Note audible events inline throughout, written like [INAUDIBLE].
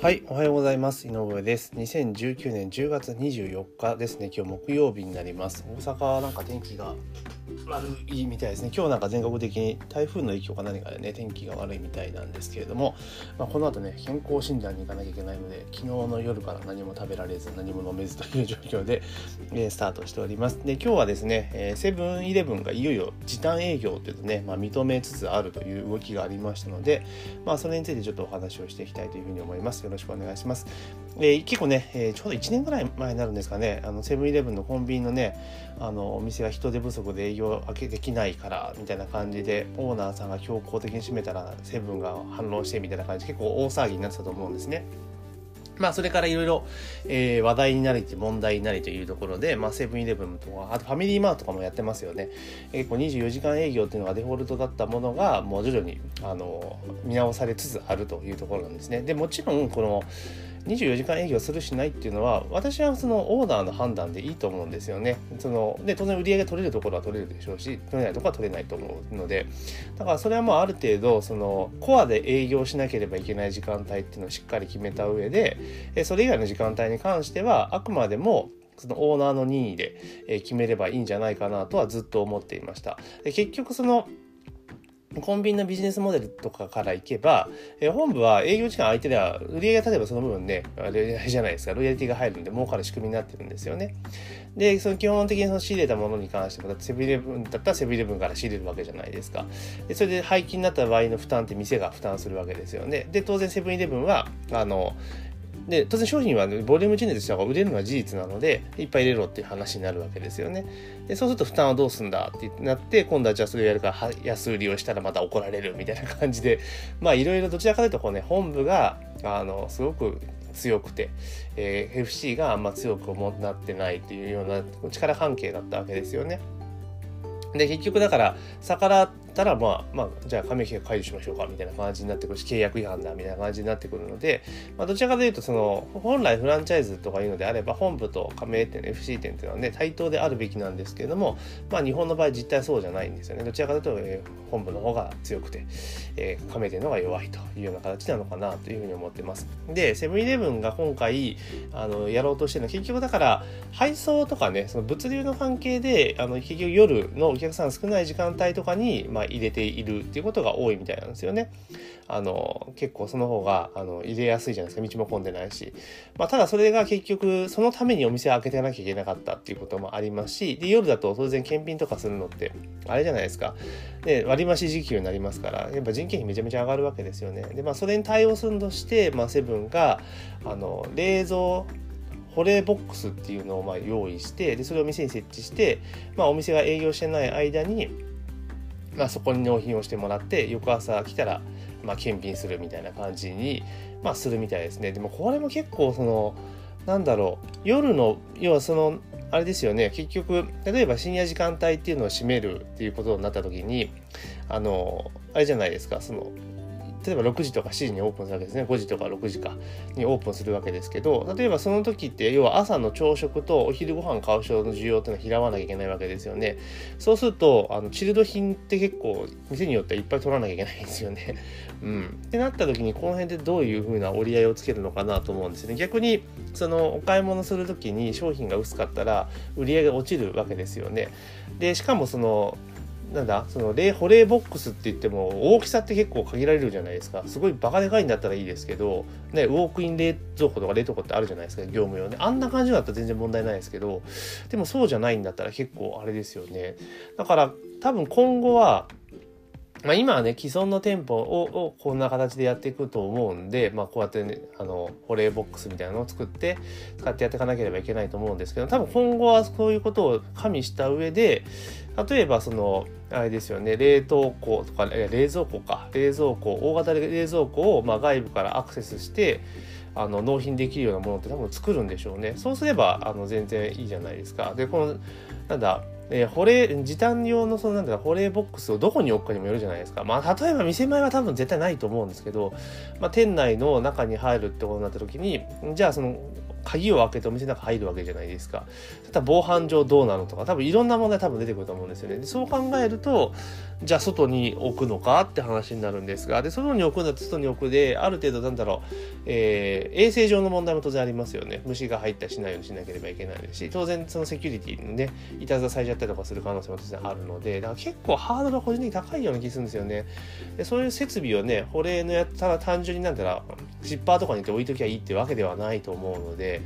はい、おはようございます。井上です。2019年10月24日ですね。今日木曜日になります。大阪はなんか天気が悪いみたいですね。今日なんか全国的に台風の影響か何かでね天気が悪いみたいなんですけれども、まあ、この後ね健康診断に行かなきゃいけないので昨日の夜から何も食べられず何も飲めずという状況で、えー、スタートしております。で今日はですねセブンイレブンがいよいよ時短営業というとね、まあ、認めつつあるという動きがありましたので、まあ、それについてちょっとお話をしていきたいというふうに思います。よろしくお願いします、えー、結構ね、えー、ちょうど1年ぐらい前になるんですかねあのセブンイレブンのコンビニのねあのお店が人手不足で営業開けできないからみたいな感じでオーナーさんが強行的に閉めたらセブンが反論してみたいな感じで結構大騒ぎになってたと思うんですね。まあ、それからいろいろ話題になりて問題になりというところで、まあ、セブンイレブンとか、あとファミリーマートとかもやってますよね。結構24時間営業っていうのがデフォルトだったものが、もう徐々に、あの、見直されつつあるというところなんですね。で、もちろん、この、24時間営業するしないっていうのは私はそのオーナーの判断でいいと思うんですよね。そので当然売り上げ取れるところは取れるでしょうし取れないところは取れないと思うのでだからそれはもうある程度そのコアで営業しなければいけない時間帯っていうのをしっかり決めた上でそれ以外の時間帯に関してはあくまでもそのオーナーの任意で決めればいいんじゃないかなとはずっと思っていました。で結局そのコンビニのビジネスモデルとかからいけば、え本部は営業時間相手では、売り上げが例えばその部分で、あれじゃないですか、ロイヤリティが入るんで儲かる仕組みになってるんですよね。で、その基本的にその仕入れたものに関しても、セブンイレブンだったらセブンイレブンから仕入れるわけじゃないですか。で、それで廃棄になった場合の負担って店が負担するわけですよね。で、当然セブンイレブンは、あの、で当然商品は、ね、ボリュームチェンジとしては売れるのは事実なのでいっぱい入れろっていう話になるわけですよねでそうすると負担はどうすんだってなって今度はじゃあそれをやるから安売りをしたらまた怒られるみたいな感じで [LAUGHS] まあいろいろどちらかというとこうね本部があのすごく強くて、えー、FC があんま強くなってないっていうような力関係だったわけですよね。で結局だから逆らったらまあまあじゃあ加盟契約解除しましょうかみたいな感じになってくるし契約違反だみたいな感じになってくるので、まあ、どちらかというとその本来フランチャイズとかいうのであれば本部と加盟店 FC 店っていうのはね対等であるべきなんですけれどもまあ日本の場合実態そうじゃないんですよね。どちらかというと、えー、本部の方が強くて、えー、加盟店の方が弱いというような形なのかなというふうに思ってます。でセブンイレブンが今回あのやろうとしてるのは結局だから配送とかねその物流の関係であの結局夜のお客さん少ない時間帯とかに、まあ、入れているっていうことが多いみたいなんですよね。あの結構その方があの入れやすいじゃないですか。道も混んでないし、まあ、ただそれが結局そのためにお店を開けてなきゃいけなかったっていうこともありますしで夜だと当然検品とかするのってあれじゃないですか。で割増時給になりますからやっぱ人件費めちゃめちゃ上がるわけですよね。でまあそれに対応するとして、まあ、セブンがあの冷蔵保冷ボックスっていうのをま用意してでそれを店に設置して、まあ、お店が営業してない間に、まあ、そこに納品をしてもらって翌朝来たら、まあ、検品するみたいな感じに、まあ、するみたいですね。でもこれも結構そのなんだろう夜の要はそのあれですよね。結局例えば深夜時間帯っていうのを占めるっていうことになった時にあのあれじゃないですか。その例えば6時とか7時にオープンするわけですね。5時とか6時かにオープンするわけですけど例えばその時って要は朝の朝食とお昼ご飯買う人の需要っていうのは拾わなきゃいけないわけですよね。そうするとあのチルド品って結構店によってはいっぱい取らなきゃいけないんですよね。[LAUGHS] うん。ってなった時にこの辺でどういう風な折り合いをつけるのかなと思うんですね。逆にそのお買い物する時に商品が薄かったら売り上げが落ちるわけですよね。でしかもそのなんだその冷保冷ボックスって言っても大きさって結構限られるじゃないですか。すごいバカでかいんだったらいいですけど、ね、ウォークイン冷蔵庫とか冷凍庫ってあるじゃないですか業務用ね。あんな感じだったら全然問題ないですけどでもそうじゃないんだったら結構あれですよね。だから多分今後はまあ、今はね既存の店舗ををこんな形でやっていくと思うんで、まあ、こうやってねあの保冷ボックスみたいなのを作って使ってやっていかなければいけないと思うんですけど多分今後はそういうことを加味した上で例えばそのあれですよね冷凍庫とか冷蔵庫か。冷蔵庫大型冷蔵庫をま外部からアクセスしてあの納品できるようなものって多分作るんでしょうね。そうすればあの全然いいじゃないですか。でこのなんだえー、保冷、時短用のそのなんだ保冷ボックスをどこに置くかにもよるじゃないですか。まあ、例えば店前は多分絶対ないと思うんですけど、まあ、店内の中に入るってことになった時に、じゃあその鍵を開けてお店の中入るわけじゃないですか。ただ防犯上どうなのとか多分いろんな問題多分出てくると思うんですよね。そう考えるとじゃあ外に置くのかって話になるんですがで外に置くんだと外に置くである程度なんだろう、えー、衛生上の問題も当然ありますよね。虫が入ったりしないようにしなければいけないですし当然そのセキュリティのねいたずらされちゃったりとかする可能性も当然あるのでだから結構ハードルが個人的に高いような気するんですよね。でそういう設備をね保冷のやったら単純になんだろうシッパーとかにって置いときゃいいってわけではないと思うのでで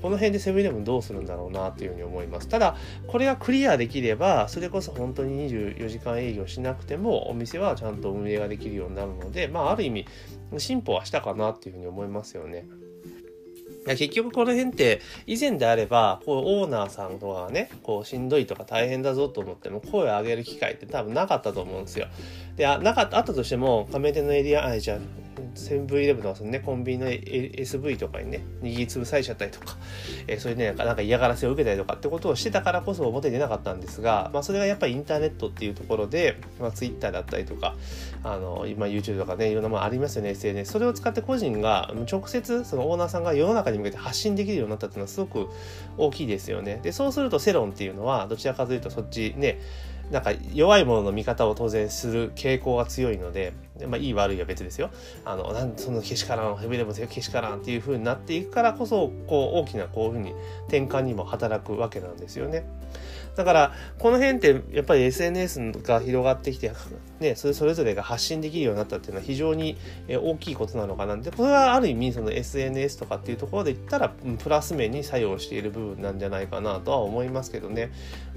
この辺でセブンイレブンどうするんだろうなというふうに思いますただこれがクリアできればそれこそ本当に24時間営業しなくてもお店はちゃんと運営ができるようになるのでまあある意味進歩はしたかなっていうふうに思いますよね。結局この辺って以前であればこうオーナーさんとかねこうしんどいとか大変だぞと思っても声を上げる機会って多分なかったと思うんですよ。であなかったあったとしても加盟店のエリアあじゃあセブンイレブンとかそのね、コンビニの SV とかにね、握りつぶされちゃったりとか、えー、そういうね、なんか嫌がらせを受けたりとかってことをしてたからこそ表に出なかったんですが、まあそれがやっぱりインターネットっていうところで、まあ Twitter だったりとか、あの、今 YouTube とかね、いろんなものありますよね、SNS。それを使って個人が直接そのオーナーさんが世の中にに向けて発信できるようになったっていうのはすごく大きいですよね。で、そうすると世論っていうのは、どちらかというとそっちね、なんか弱いものの見方を当然する傾向が強いので、まあ、いい悪いは別ですよ。あの、なんそのけしからん、ヘビでもけしからんっていう風になっていくからこそ、こう大きなこういう風に転換にも働くわけなんですよね。だから、この辺ってやっぱり SNS が広がってきて、ね、それそれぞれが発信できるようになったっていうのは非常に大きいことなのかな。で、これはある意味その SNS とかっていうところで言ったら、プラス面に作用している部分なんじゃないかなとは思いますけどね。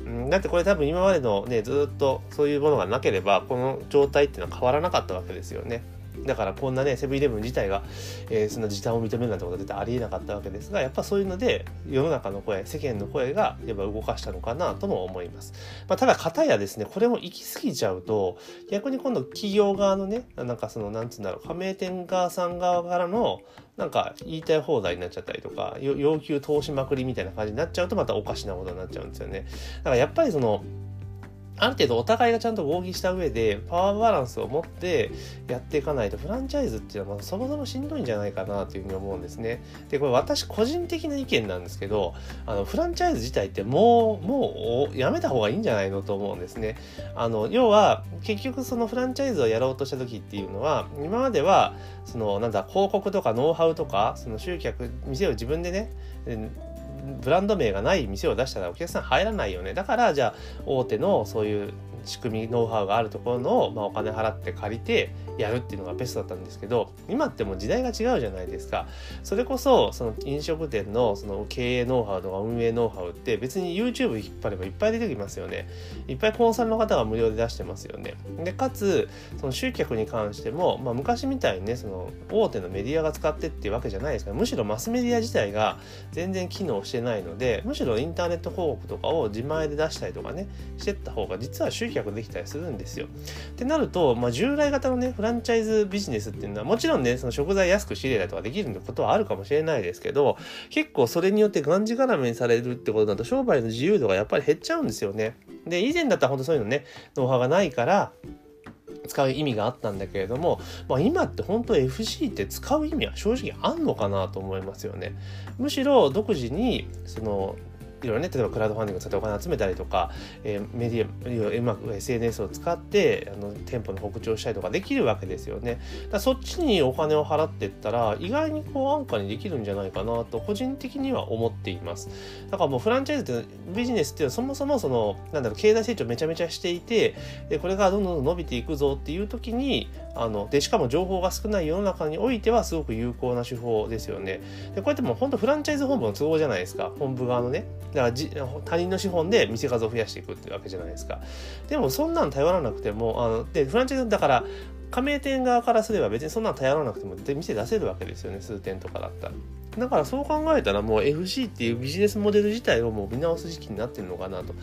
うん、だってこれ多分今までのね、ずっとそういうものがなければ、この状態っていうのは変わらなかったわけですよね。だからこんなねセブンイレブン自体が、えー、その時短を認めるなんてことは絶対ありえなかったわけですがやっぱそういうので世の中の声世間の声がやっぱ動かしたのかなとも思います、まあ、ただ方やですねこれも行き過ぎちゃうと逆に今度企業側のねなんかそのなんつうんだろう加盟店側さん側からのなんか言いたい放題になっちゃったりとか要求通しまくりみたいな感じになっちゃうとまたおかしなことになっちゃうんですよね。だからやっぱりそのある程度お互いがちゃんと合議した上でパワーバランスを持ってやっていかないとフランチャイズっていうのはまそもそもしんどいんじゃないかなというふうに思うんですね。でこれ私個人的な意見なんですけどあのフランチャイズ自体ってもうもうやめた方がいいんじゃないのと思うんですね。あの要は結局そのフランチャイズをやろうとした時っていうのは今まではそのなんだ広告とかノウハウとかその集客店を自分でねブランド名がない店を出したらお客さん入らないよね。だからじゃあ大手のそういう仕組みノウハウがあるところの、まあ、お金払って借りてやるっていうのがベストだったんですけど今ってもう時代が違うじゃないですか。それこそその飲食店のその経営ノウハウとか運営ノウハウって別に YouTube 引っ張ればいっぱい出てきますよね。いっぱいコンサルの方が無料で出してますよね。でかつその集客に関しても、まあ、昔みたいにねその大手のメディアが使ってっていうわけじゃないですからむしろマスメディア自体が全然機能してないのでむしろインターネット広告とかを自前で出したりとかねしてった方が実は集客できたりするんですよ。ってなると、まあ、従来型のねフラランチャイズビジネスっていうのはもちろんねその食材安く仕入れたりとかできることはあるかもしれないですけど結構それによってがんじがらめにされるってことだと商売の自由度がやっぱり減っちゃうんですよね。で以前だったら本当そういうのねノウハウがないから使う意味があったんだけれども、まあ、今って本当 FC って使う意味は正直あんのかなと思いますよね。むしろ独自にそのいろいろね例えばクラウドファンディングを使ってお金集めたりとか、えー、メディアうまく SNS を使ってあの店舗の告知をしたりとかできるわけですよね。だそっちにお金を払っていったら意外にこう安価にできるんじゃないかなと個人的には思っています。だからもうフランチャイズってビジネスっていうのはそもそもそのなんだろう経済成長めちゃめちゃしていてでこれがどんどん伸びていくぞっていう時にあのでしかも情報が少ない世の中においてはすごく有効な手法ですよね。でこうやってもう本当フランチャイズ本部の都合じゃないですか。本部側のね。だからじ他人の資本で店数を増やしていくっていうわけじゃないですか。でもそんなん頼らなくても、あのでフランチャイズだから加盟店側からすれば別にそんなん頼らなくても店出せるわけですよね数店とかだったら。だからそう考えたらもう FC っていうビジネスモデル自体をもう見直す時期になってるのかなと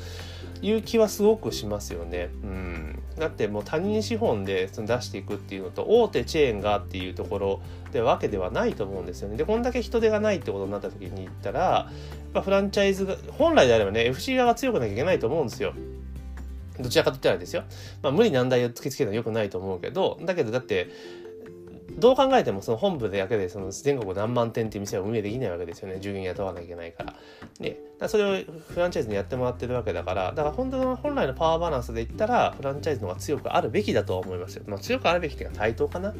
いう気はすごくしますよね。うん、だってもう他人資本でその出していくっていうのと大手チェーンがっていうところでわけではないと思うんですよね。でこんだけ人手がないってことになった時に言ったらやっぱフランチャイズが本来であればね FC 側が強くなきゃいけないと思うんですよ。どちらかと言ったらですよ。まあ無理難題を突きつけるのは良くないと思うけどだけどだってどう考えてもその本部だけでその全国何万店っていう店は運営できないわけですよね従業員雇わなきゃいけないから。でそれをフランチャイズにやってもらってるわけだからだから本当の本来のパワーバランスで言ったらフランチャイズの方が強くあるべきだと思いますよ。まあ、強くあるべきっていうか対等かな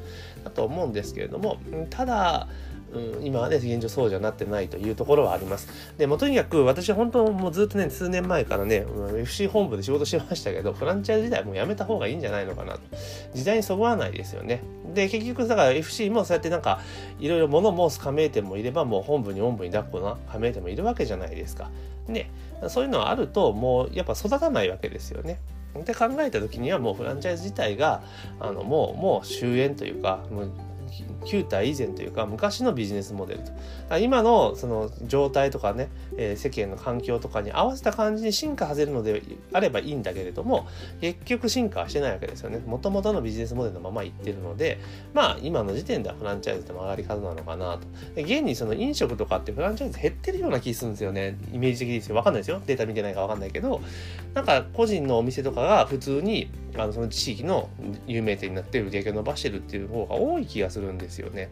だと思うんですけれどもただうん、今はね現状そうじゃなってないというところはあります。でもとにかく私は本当もうずっとね数年前からねうん FC 本部で仕事してましたけどフランチャイズ時代もうやめた方がいいんじゃないのかなと時代にそぐわないですよね。で結局だから FC もそうやってなんかいろいろ物申す加盟店もいればもう本部に本部に抱っこな加盟店もいるわけじゃないですか。ねそういうのはあるともうやっぱ育たないわけですよね。って考えた時にはもうフランチャイズ自体があのもうもう終焉というかもう旧体以前というか昔のビジネスモデルと。今のその状態とかね、えー、世間の環境とかに合わせた感じに進化させるのであればいいんだけれども結局進化はしてないわけですよね。もともとのビジネスモデルのままいってるのでまあ今の時点ではフランチャイズでも上がり方なのかなと。現にその飲食とかってフランチャイズ減ってるような気するんですよね。イメージ的ですよわかんないですよ。データ見てないかわかんないけど。なんか個人のお店とかが普通にあのその地域の有名店になって売り上げを伸ばしてるっていう方が多い気がするるんですよね。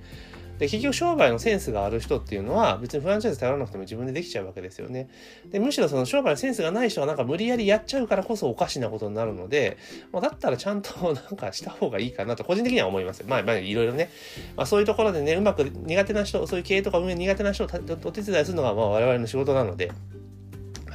で結局商売のセンスがある人っていうのは別にフランチャイズ頼らなくても自分でできちゃうわけですよね。でむしろその商売のセンスがない人はなんか無理やりやっちゃうからこそおかしなことになるので、まあ、だったらちゃんとなんかした方がいいかなと個人的には思います。まあ、まあ、いろいろね、まあ、そういうところでねうまく苦手な人そういう経営とか運営苦手な人をお手伝いするのがまあ我々の仕事なので。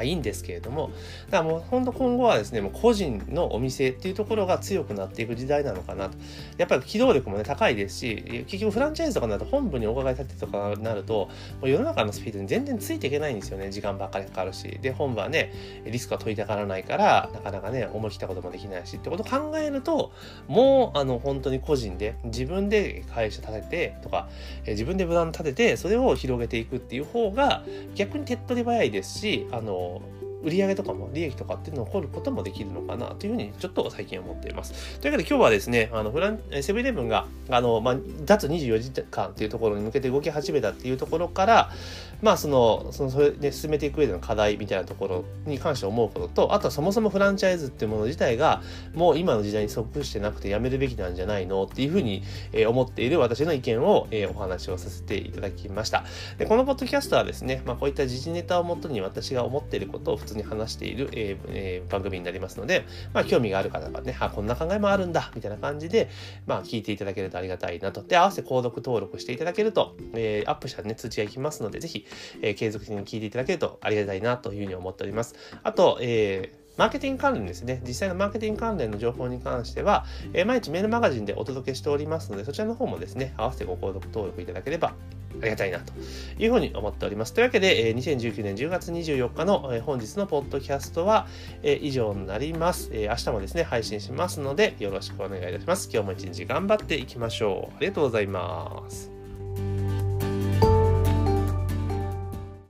いいんですけれども、だからもう本当今後はですね、もう個人のお店っていうところが強くなっていく時代なのかなと。やっぱり機動力もね、高いですし、結局フランチャイズとかになると本部にお伺い立てとかになると、もう世の中のスピードに全然ついていけないんですよね。時間ばっかりかかるし。で、本部はね、リスクは取りたがらないから、なかなかね、思い切ったこともできないしってことを考えると、もう、あの、本当に個人で、自分で会社立ててとか、自分でブランド立てて、それを広げていくっていう方が、逆に手っ取り早いですし、あの、all. 売上とかも利益とかっていうのを掘ることもできるのかなというふうにちょっと最近思っています。というわけで今日はですね、あのフランセブンイレブンがあの、まあ、脱24時間っていうところに向けて動き始めたっていうところから、まあその、そのそれで進めていく上での課題みたいなところに関して思うことと、あとはそもそもフランチャイズっていうもの自体がもう今の時代に即してなくてやめるべきなんじゃないのっていうふうに、思っている私の意見を、えお話をさせていただきました。でこのポッドキャストはですね、まあ、こういった時事ネタをもとに私が思っていることを普通に話している、えーえー、番組になりますので、まあ、興味がある方がね、あ、こんな考えもあるんだ、みたいな感じで、まあ、聞いていただけるとありがたいなと。で、合わせて購読登録していただけると、えー、アップしたね、通知がいきますので、ぜひ、えー、継続的に聞いていただけるとありがたいなというふうに思っております。あと、えーマーケティング関連ですね。実際のマーケティング関連の情報に関しては、え、毎日メールマガジンでお届けしておりますので、そちらの方もですね、合わせてご購読登録いただければありがたいなというふうに思っております。というわけで、え、2019年10月24日の、え、本日のポッドキャストは、え、以上になります、え。明日もですね、配信しますので、よろしくお願いいたします。今日も一日頑張っていきましょう。ありがとうございます。